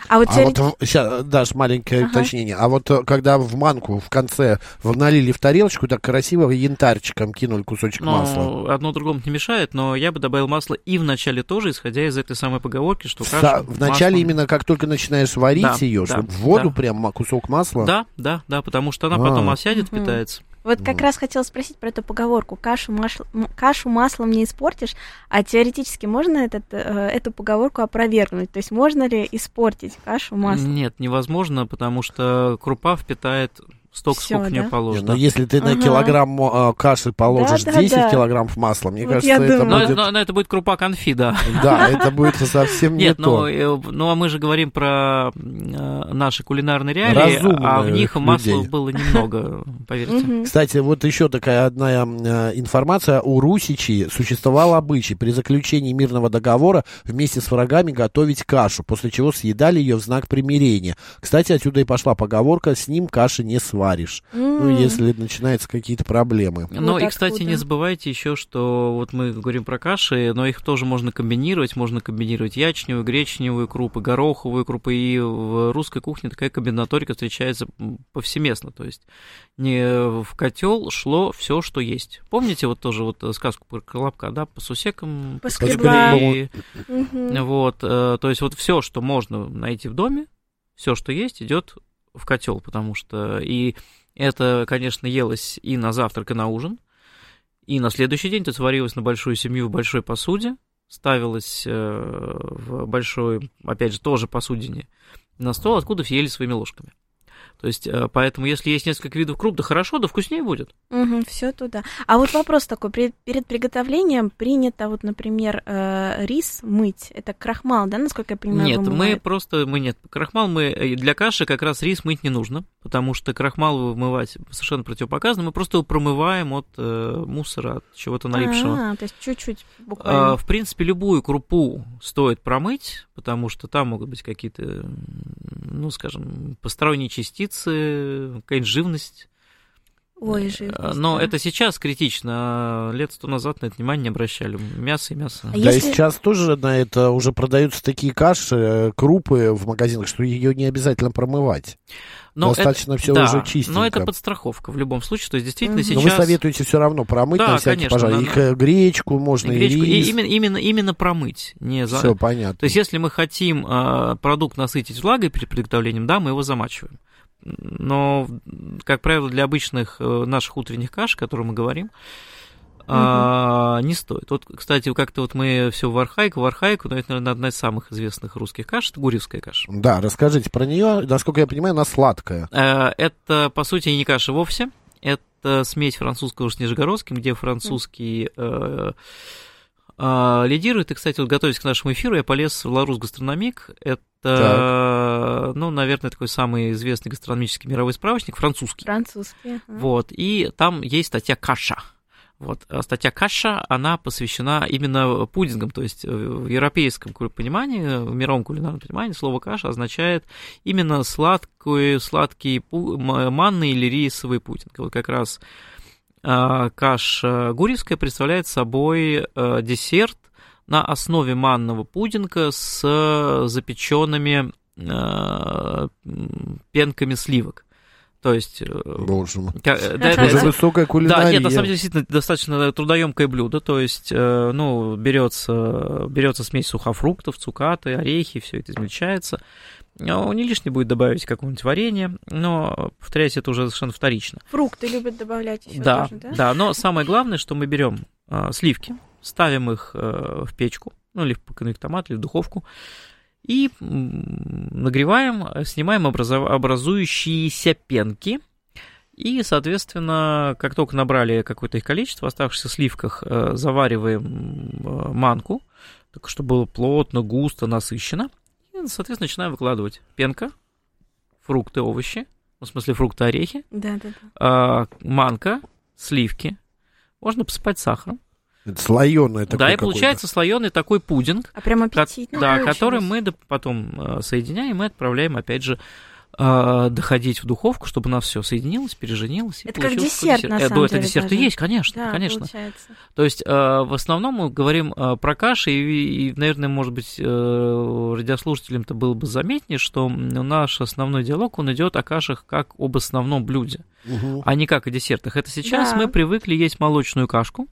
А вот А теоретически... вот, сейчас, Даш, маленькое Ага. уточнение. А вот э, когда в манку в конце в- налили в тарелочку, так красиво янтарчиком кинули кусочек Но масла. одно другому не мешает, но я бы добавил масло и в начале тоже, исходя из этой самой поговорки, что каша... в начале маслом- именно как только начинаешь варить Да, ее, да, чтобы в воду да. прям кусок масла. Да, да, да, потому что она А. потом осядет, впитается. Вот как раз хотела спросить про эту поговорку. Кашу, маш- м- кашу маслом не испортишь, а теоретически можно этот, э, эту поговорку опровергнуть? То есть можно ли испортить кашу маслом? Нет, невозможно, потому что крупа впитает столько, Всё, сколько да? Не, положено. Но если ты на Ага. килограмм а, каши положишь Да, да, 10 да. килограммов масла, мне Вот кажется, это думаю. Но, будет... но- но это будет крупа конфи, да. Да, это будет совсем не Нет, ну, то. э, ну а мы же говорим про э, наши кулинарные реалии, а в них масла было немного, поверьте. Кстати, вот еще такая одна э, информация. У русичей существовал обычай при заключении мирного договора вместе с врагами готовить кашу, после чего съедали ее в знак примирения. Кстати, отсюда и пошла поговорка «с ним каши не сваришь». Ну, М. если начинаются какие-то проблемы. Ну Вот и, кстати, откуда. не забывайте еще, что вот мы говорим про каши, но их тоже можно комбинировать. Можно комбинировать ячневую, гречневую крупы, гороховую крупы. И в русской кухне такая комбинаторика встречается повсеместно. То есть не в котел шло все, что есть. Помните вот тоже вот э, сказку про колобка, да, по сусекам, поскребли. Мгм. Вот, э, то есть вот все, что можно найти в доме, все, что есть, идет в котел, потому что и это, конечно, елось и на завтрак, и на ужин, и на следующий день это сварилось на большую семью в большой посуде, ставилось э, в большой, опять же, тоже посудине на стол, откуда все ели своими ложками. То есть, э, поэтому, если есть несколько видов круп, да хорошо, да вкуснее будет. все туда. А вот вопрос такой: перед, перед приготовлением принято, вот, например, э, рис мыть. Это крахмал, да, насколько я понимаю? Нет, мы вымывает? просто, мы нет, крахмал мы, э, для каши как раз рис мыть не нужно, потому что крахмал вымывать совершенно противопоказано, мы просто его промываем от э, мусора, от чего-то налипшего. А, то есть чуть-чуть буквально. А, в принципе, любую крупу стоит промыть, потому что там могут быть какие-то, ну, скажем, посторонние частицы, какая-нибудь живность. Ой, живность, Э, Но да. это сейчас критично, а лет сто назад на это внимание не обращали. Мясо и мясо. А Да и если- сейчас тоже на это уже продаются такие каши, э, крупы в магазинах, что ее не обязательно промывать. Но Достаточно это- всё да, уже чистенько. Но это подстраховка в любом случае. То есть действительно. Но сейчас... вы советуете все равно промыть Да, на всякий конечно, пожар. надо. И к- гречку можно, и, гречку, и рис. именно, именно, именно промыть. Не за... Все понятно. То есть, если мы хотим а, продукт насытить влагой перед приготовлением, да, мы его замачиваем. Но, как правило, для обычных э, наших утренних каш, о которых мы говорим, а, не стоит. Вот, кстати, как-то вот мы все в архаику, в архаику, но это, наверное, одна из самых известных русских каш, это гурьевская каша. Да, расскажите про нее. Насколько я понимаю, она сладкая. Э, Это, по сути, не каша вовсе. Это смесь французского с нижегородским, где французский э, лидирует. И, кстати, вот готовясь к нашему эфиру, я полез в Ларус Гастрономик. Это, ну, наверное, такой самый известный гастрономический мировой справочник, французский. Французские. ага. Вот, и там есть статья «Каша». Вот, а статья «Каша», она посвящена именно пудингам, то есть э, в европейском понимании, в мировом кулинарном понимании слово «каша» означает именно сладкую, сладкий манный или рисовый пудинг. Вот как раз а, каша гурьевская представляет собой э, десерт на основе манного пудинга с запеченными э, пенками сливок. То есть... э, Боже мой. э, да, Это это- Уже высокая да, кулинария. нет, на самом деле действительно достаточно трудоемкое блюдо, то есть, э, ну, берется, берется смесь сухофруктов, цукаты, орехи, все это измельчается. Ну, не лишне будет добавить какое-нибудь варенье, но, повторяюсь, это уже совершенно вторично. Фрукты любят добавлять еще Да, тоже, да? да, но самое главное, что мы берем а, сливки, ставим их э, в печку, ну, или в конвектомат, или в духовку, и нагреваем, э, снимаем образующиеся пенки, и, соответственно, как только набрали какое-то их количество, в оставшихся сливках э, завариваем э, манку, так чтобы было плотно, густо, насыщенно. И, соответственно, начинаем выкладывать пенка, фрукты, овощи, ну, в смысле фрукты, орехи, Да, да, да. а, манка, сливки. Можно посыпать сахаром. Это слоеное такое да, и получается слоеный такой пудинг, А прям ко- аппетитно да, который мы потом э, соединяем и отправляем, опять же, э, доходить в духовку, чтобы у нас все соединилось, переженилось. и Это как такой десерт, на Э, самом это деле, десерт и даже. есть, конечно, Да, конечно. получается. То есть, э, в основном мы говорим э, про каши, и, и, наверное, может быть, э, радиослушателям-то было бы заметнее, что наш основной диалог, он идет о кашах как об основном блюде Мгм. а не как о десертах. Это сейчас Да. мы привыкли есть молочную кашку,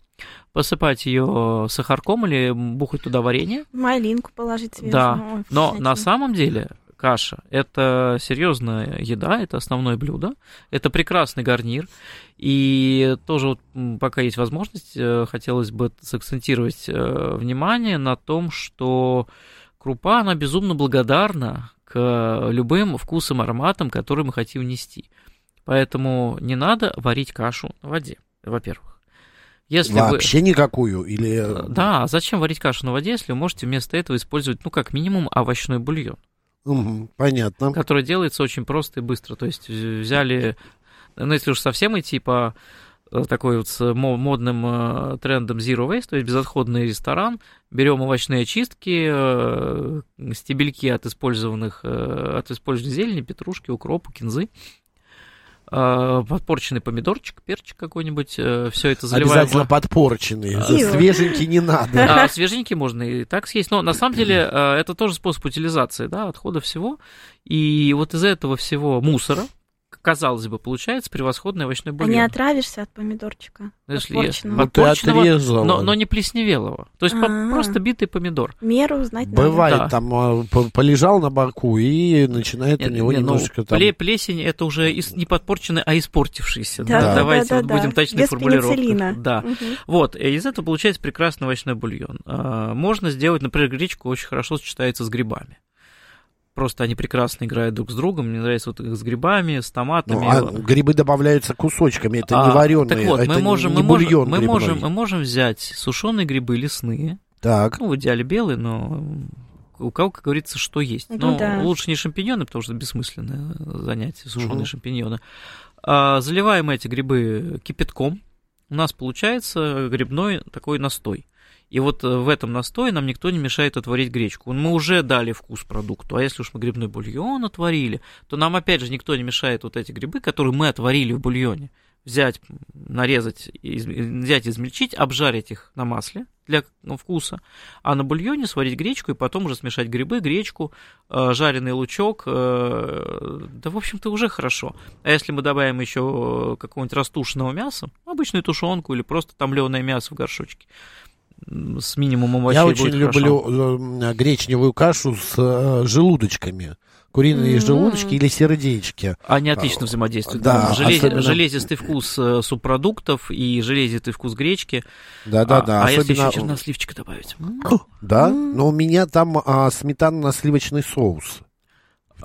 посыпать ее сахарком или бухать туда варенье. Малинку положить свежую. Да, Но на самом деле каша – это серьезная еда, это основное блюдо, это прекрасный гарнир. И тоже, вот, пока есть возможность, э, хотелось бы сакцентировать э, внимание на том, что крупа, она безумно благодарна к любым вкусам, ароматам, которые мы хотим внести. Поэтому не надо варить кашу на воде, во-первых. Если вы... Вообще никакую? Или... Э, Да, зачем варить кашу на воде, если вы можете вместо этого использовать, ну, как минимум, овощной бульон, Мгм, понятно. который делается очень просто и быстро. То есть вз- взяли, ну, если уж совсем идти по э, такой вот с мо- модным э, трендом Zero Waste, то есть безотходный ресторан, берем овощные очистки, э, стебельки от использованных, от использованной зелени, петрушки, укропа, кинзы, подпорченный помидорчик, перчик какой-нибудь, все это заливаем. Обязательно подпорченный. А. Свеженький не надо. А, свеженький можно и так съесть. Но на самом деле э, это тоже способ утилизации, да, отхода всего. И вот из этого всего мусора, казалось бы, получается превосходный овощной А бульон. не отравишься от помидорчика? Если подпорченного? Вот ты подпорченного, отрезала. но, но не плесневелого. То есть по- А. просто битый помидор. Меру знать надо. Бывает, Да. там а, по- полежал на боку и начинает у Нет, него не, ну, немножечко там... пле- плесень это уже не подпорченный, а испортившийся. Да, да, Давайте да, вот да, будем да. точны пенициллина. Да. Мгм. Вот, и из этого получается прекрасный овощной бульон. А, Можно сделать, например, гречку очень хорошо сочетается с грибами. Просто они прекрасно играют друг с другом. Мне нравится вот их с грибами, с томатами. Ну, а грибы добавляются кусочками, это не А, вареные, Так вот, это мы можем, не мы можем, мы можем, мы можем взять сушеные грибы лесные, Так, ну, в идеале белые, но у кого, как говорится, что есть. Ну но да. лучше не шампиньоны, потому что это бессмысленное занятие, сушеные Мгм. шампиньоны. А, заливаем эти грибы кипятком. У нас получается грибной такой настой. И вот э, в этом настое нам никто не мешает отварить гречку. Мы уже дали вкус продукту. А если уж мы грибной бульон отварили, то нам опять же никто не мешает вот эти грибы, которые мы отварили в бульоне, взять, нарезать, взять, измельчить, обжарить их на масле для ну, вкуса, а на бульоне сварить гречку и потом уже смешать грибы, гречку, э, жареный лучок, э, да, в общем-то, уже хорошо. А если мы добавим еще какого-нибудь растушенного мяса, обычную тушенку или просто томленое мясо в горшочке, с минимумом овощей Я очень хорошо. люблю э, гречневую кашу с э, желудочками. Куриные М. желудочки или сердечки. Они отлично взаимодействуют. да, Желез- особенно- Железистый вкус э, субпродуктов и железистый вкус гречки. Да-да-да. А, а если особенно- еще черносливчика добавить? Да, но у меня там а, сметанно-сливочный соус.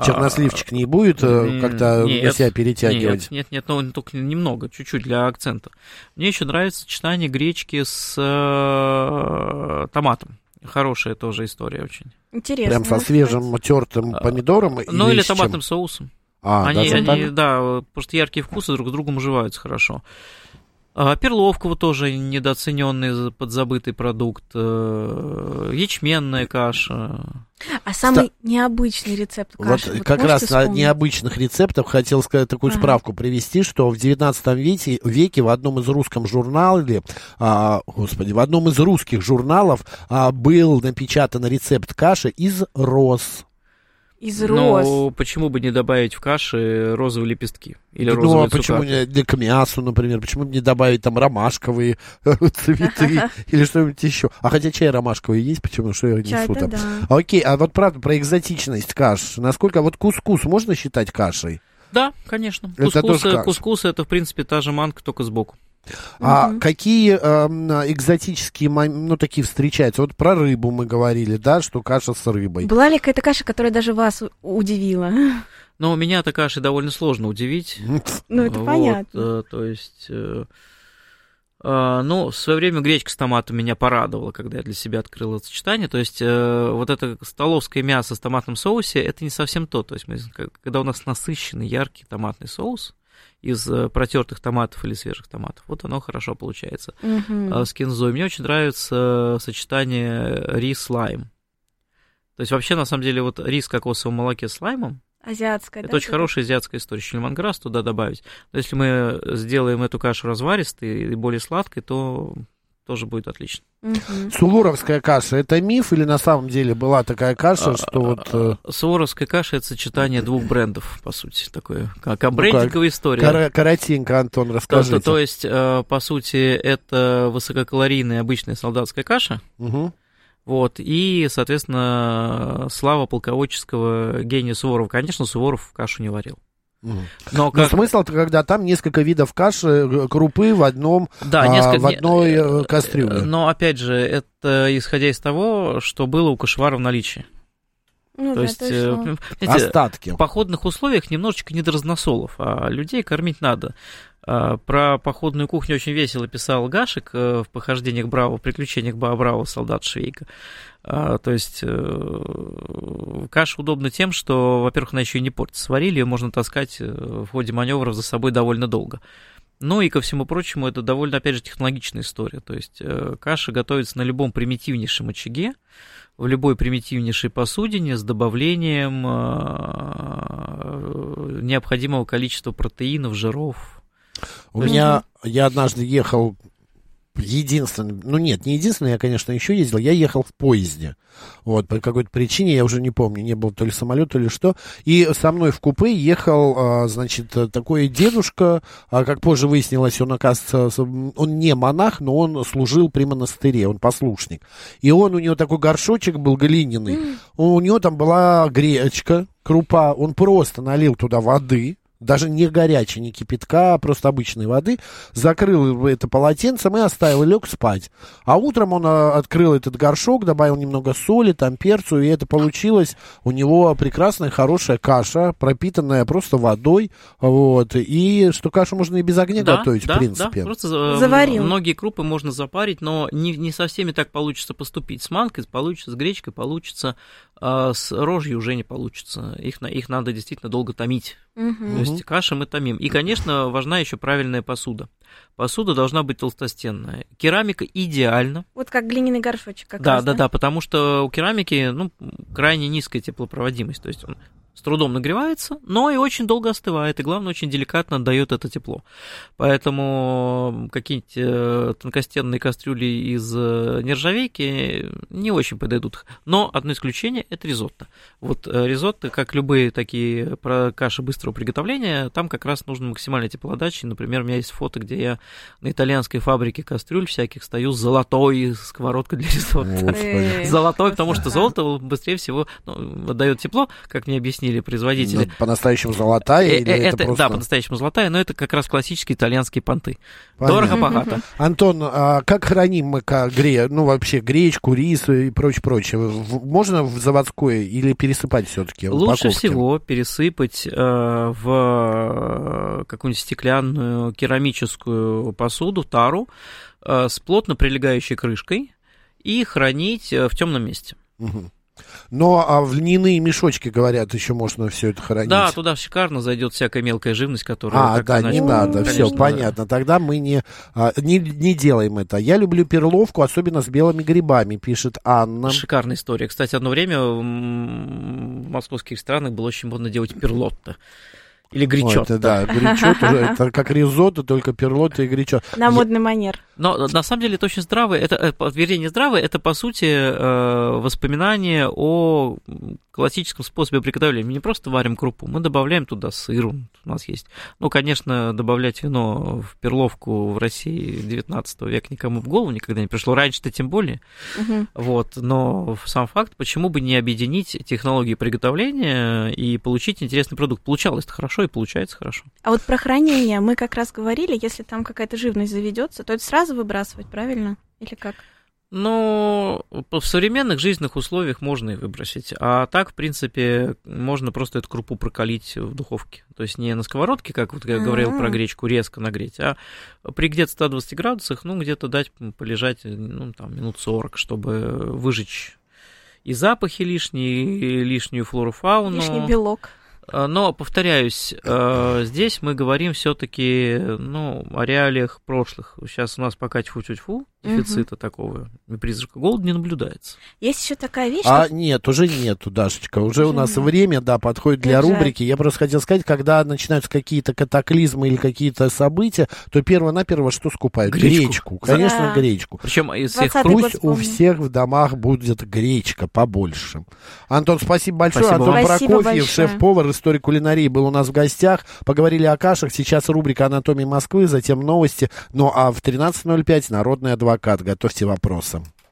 Черносливчик не будет э, как-то на себя перетягивать? Нет, нет, нет, но только немного, чуть-чуть для акцента. Мне еще нравится сочетание гречки с э, томатом. Хорошая тоже история очень. Интересно. Прям со свежим тертым помидором? Ну или томатным соусом. А, они, даже они, так? да, потому что яркие вкусы друг с другом уживаются хорошо. А, Перловка вот тоже недооцененный, подзабытый продукт. э, Ячменная каша. А самый необычный рецепт Вот каши? как раз на вспомнить? необычных рецептах хотел сказать такую Ага. справку привести, что в 19 веке, веке в одном из русском журнале, а, господи, в одном из русских журналов а, был напечатан рецепт каши из роз. Из роз. Ну, почему бы не добавить в каши розовые лепестки? Или ну, а розовые почему цукаты? не для к мясу, например, почему бы не добавить там ромашковые цветы или что-нибудь еще? А хотя чай ромашковый есть, почему, что я несу Чай-то там? да. Окей, а вот правда про экзотичность каш. Насколько вот кускус можно считать кашей? Да, конечно. Это Кускус, тоже кускус это, в принципе, та же манка, только сбоку. А Мгм. какие эм, экзотические, ну, такие встречаются? Вот про рыбу мы говорили, да, что каша с рыбой. Была ли какая-то каша, которая даже вас удивила? Но меня эта кашей довольно сложно удивить. Ну, это Вот, понятно. э, то есть... э, э, ну, в свое время гречка с томатом меня порадовала, когда я для себя открыл это сочетание. То есть, э, вот это столовское мясо с томатным соусе, это не совсем то. То есть, мы, когда у нас насыщенный, яркий томатный соус из э, протертых томатов или свежих томатов, вот оно хорошо получается. Мгм. э, с кинзой. Мне очень нравится сочетание рис-лайм. То есть вообще, на самом деле, вот рис в кокосовом молоке с лаймом, Азиатская, это да? очень хорошая азиатская история. Еще лимонграсс туда добавить. Но если мы сделаем эту кашу разваристой и более сладкой, то тоже будет отлично. Мгм. Суворовская каша, это миф или на самом деле была такая каша, что вот... э, Суворовская каша – это сочетание двух брендов, по сути, такое, как а брендинговая история. кора- коротенько, Антон, То, расскажите. то- то есть, э, по сути, это высококалорийная обычная солдатская каша. Вот, и, соответственно, слава полководческого гения Суворова. Конечно, Суворов в кашу не варил. Но Но как... смысл-то, когда там несколько видов каши, э, крупы в одном, Да, а, несколько... в одной не- э, кастрюле. Но, опять же, это исходя из того, что было у кошевара в наличии. Ну То да, есть, точно. э, понимаете, Остатки. в походных условиях немножечко не до разносолов, а людей кормить надо. А, Про походную кухню очень весело писал Гашек э, в «Похождениях Браво», в «Приключениях Ба- Браво, солдат Швейка». А, То есть э, каша удобна тем, что, во-первых, она еще и не портится. Сварили, ее можно таскать э, в ходе маневров за собой довольно долго. Ну и ко всему прочему, это довольно, опять же, технологичная история. То есть каша готовится на любом примитивнейшем очаге, в любой примитивнейшей посудине с добавлением необходимого количества протеинов, жиров. У меня, я однажды ехал единственный, ну нет, не единственный, я, конечно, еще ездил, я ехал в поезде. Вот, по какой-то причине, я уже не помню, не было то ли самолет, то ли что. И со мной в купе ехал, а, значит, такой дедушка, а, как позже выяснилось, он, оказывается, он не монах, но он служил при монастыре, он послушник. И он, у него такой горшочек был глиняный, у него там была гречка, крупа, он просто налил туда воды, даже не горячей, не кипятка, а просто обычной воды, закрыл это полотенцем и оставил, и лег спать. А утром он а, открыл этот горшок, добавил немного соли, там перцу, и это получилось у него прекрасная, хорошая каша, пропитанная просто водой, вот, и что кашу можно и без огня готовить, да, в принципе. Да, просто э, Заварил. многие крупы можно запарить, но не, не со всеми так получится поступить. С манкой получится, с гречкой получится, а с рожью уже не получится. Их, их надо действительно долго томить. Мгм. То есть каши мы томим. И, конечно, важна еще правильная посуда. Посуда должна быть толстостенная. Керамика идеально. Вот как глиняный горшочек как да, раз, да, да, потому что у керамики ну, крайне низкая теплопроводимость. То есть он с трудом нагревается, но и очень долго остывает, и главное, очень деликатно отдает это тепло. Поэтому какие-нибудь э, тонкостенные кастрюли из э, нержавейки не очень подойдут. Но одно исключение – это ризотто. Вот э, ризотто, как любые такие каши быстрого приготовления, там как раз нужна максимальная теплоотдача. Например, у меня есть фото, где я на итальянской фабрике кастрюль всяких стою с золотой сковородкой для ризотто. Золотой, потому что золото быстрее всего ну, отдает тепло, как мне объяснили производители. По-настоящему золотая или это, это просто... Да, по-настоящему золотая, но это как раз классические итальянские понты. Дорого-богато. Антон, а как храним мы гре... ну, вообще гречку, рис и прочее, прочее? Можно в заводское или пересыпать все-таки? Лучше всего пересыпать э, в какую-нибудь стеклянную керамическую посуду, тару, э, с плотно прилегающей крышкой и хранить э, в темном месте. Угу. Но а в льняные мешочки, говорят, еще можно все это хранить. Да, туда шикарно зайдет всякая мелкая живность, которая... А, да, иначе, не надо, конечно, все, понятно. Тогда мы не, а, не, не делаем это. Я люблю перловку, особенно с белыми грибами, пишет Анна. Шикарная история. Кстати, одно время в московских странах было очень модно делать перлотто. Или гречот. это, да, гречот уже, это как ризотто, только перлотто и гречот. На модный манер. Но на самом деле это очень здравое, это, э, вернее, не здравое, это, по сути, э, воспоминание о классическом способе приготовления. Мы не просто варим крупу, мы добавляем туда сыр, у нас есть. Ну, конечно, добавлять вино в перловку в России 19 века никому в голову никогда не пришло. Раньше-то тем более. Угу. Вот, но сам факт, почему бы не объединить технологии приготовления и получить интересный продукт. Получалось это хорошо и получается хорошо. А вот про хранение мы как раз говорили, если там какая-то живность заведется, то это сразу выбрасывать, правильно? Или как? Ну, в современных жизненных условиях можно и выбросить. А так, в принципе, можно просто эту крупу прокалить в духовке. То есть не на сковородке, как вот я говорил про гречку, резко нагреть, а при где-то 120 градусах, ну, где-то дать полежать, ну, там, минут 40, чтобы выжечь и запахи лишние, и лишнюю флору, фауну. Лишний белок. Э, но, повторяюсь, э, здесь мы говорим все-таки ну, о реалиях прошлых. Сейчас у нас пока тьфу-тьфу-тьфу, дефицита угу. такого и призрака голода не наблюдается. Есть еще такая вещь. А что... нет, уже нету, Дашечка. Уже, уже у нас нет. время, да, подходит для Держать. рубрики. Я просто хотел сказать, когда начинаются какие-то катаклизмы или какие-то события, то перво-наперво что скупают? Гречку. гречку. Конечно, да. гречку. Причем из всех Пусть у всех в домах будет гречка побольше. Антон, спасибо большое. Спасибо Антон спасибо Прокофьев, шеф-повар, историк кулинарии, был у нас в гостях. Поговорили о кашах. Сейчас рубрика «Анатомия Москвы», затем новости. Ну а в 13.05 народный адвокат. Готовьте вопросы.